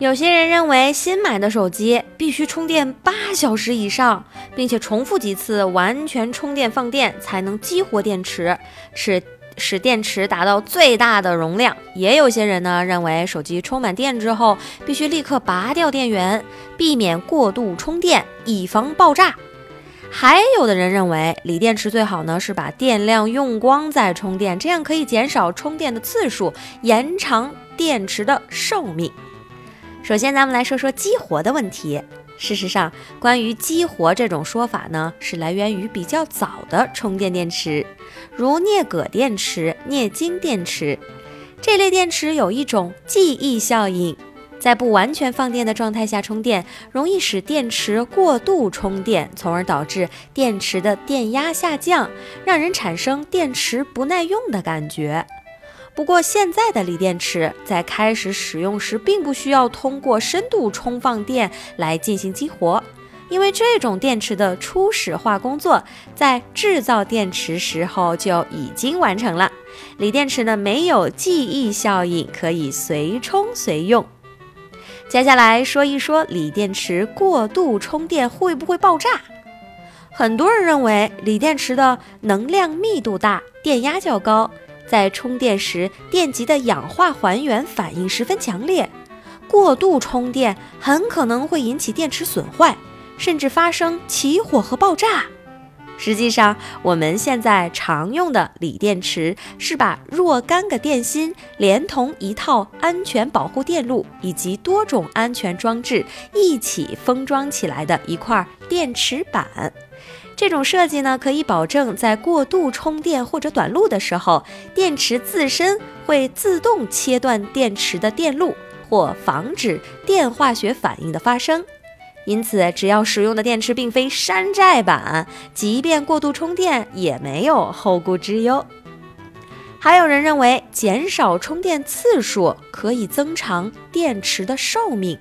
有些人认为新买的手机必须充电八小时以上，并且重复几次完全充电放电才能激活电池，使使电池达到最大的容量。也有些人呢认为手机充满电之后必须立刻拔掉电源，避免过度充电，以防爆炸。还有的人认为锂电池最好呢是把电量用光再充电，这样可以减少充电的次数，延长电池的寿命。首先，咱们来说说激活的问题。事实上，关于激活这种说法呢，是来源于比较早的充电电池，如镍镉电池、镍金电池这类电池有一种记忆效应，在不完全放电的状态下充电，容易使电池过度充电，从而导致电池的电压下降，让人产生电池不耐用的感觉。不过，现在的锂电池在开始使用时，并不需要通过深度充放电来进行激活，因为这种电池的初始化工作在制造电池时候就已经完成了。锂电池呢，没有记忆效应，可以随充随用。接下来说一说锂电池过度充电会不会爆炸？很多人认为锂电池的能量密度大，电压较高。在充电时，电极的氧化还原反应十分强烈，过度充电很可能会引起电池损坏，甚至发生起火和爆炸。实际上，我们现在常用的锂电池是把若干个电芯连同一套安全保护电路以及多种安全装置一起封装起来的一块电池板。这种设计呢，可以保证在过度充电或者短路的时候，电池自身会自动切断电池的电路，或防止电化学反应的发生。因此，只要使用的电池并非山寨版，即便过度充电也没有后顾之忧。还有人认为，减少充电次数可以增长电池的寿命，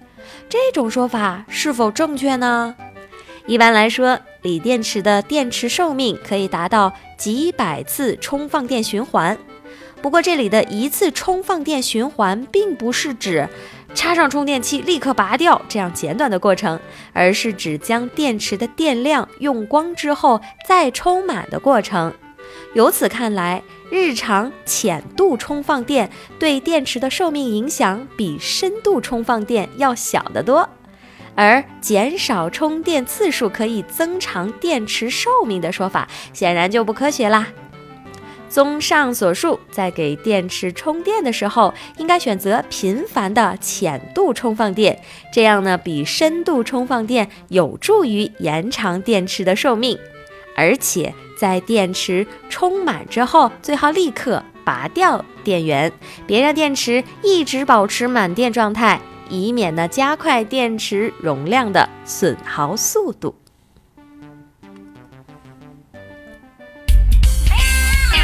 这种说法是否正确呢？一般来说，锂电池的电池寿命可以达到几百次充放电循环。不过，这里的一次充放电循环并不是指插上充电器立刻拔掉这样简短的过程，而是指将电池的电量用光之后再充满的过程。由此看来，日常浅度充放电对电池的寿命影响比深度充放电要小得多。而减少充电次数可以增长电池寿命的说法，显然就不科学啦。综上所述，在给电池充电的时候，应该选择频繁的浅度充放电，这样呢，比深度充放电有助于延长电池的寿命。而且在电池充满之后，最好立刻拔掉电源，别让电池一直保持满电状态。以免呢加快电池容量的损耗速度。